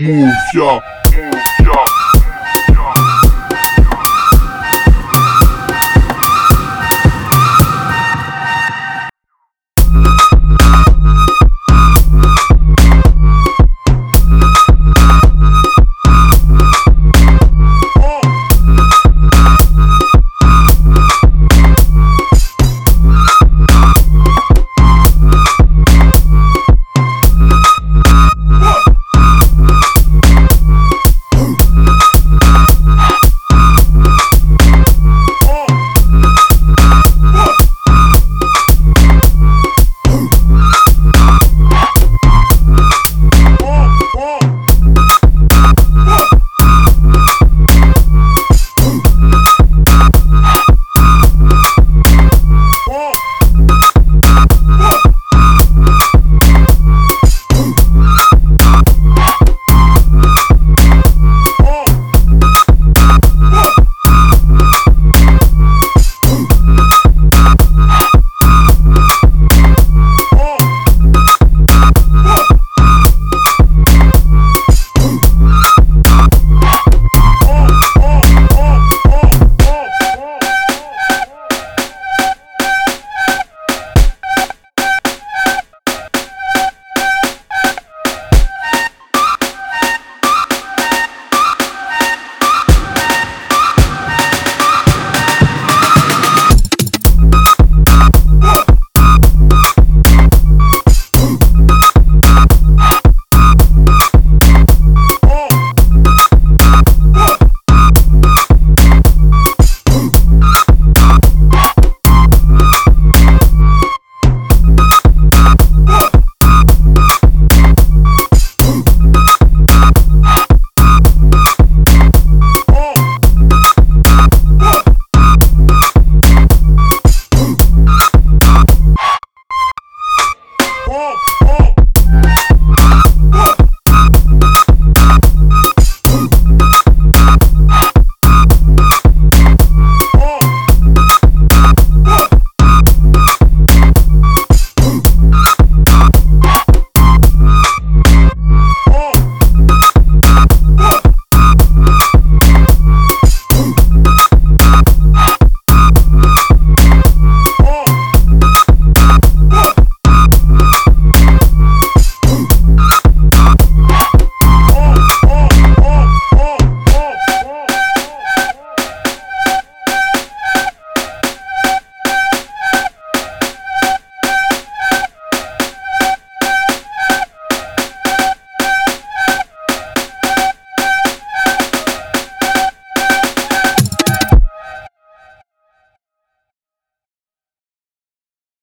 Move, yeah.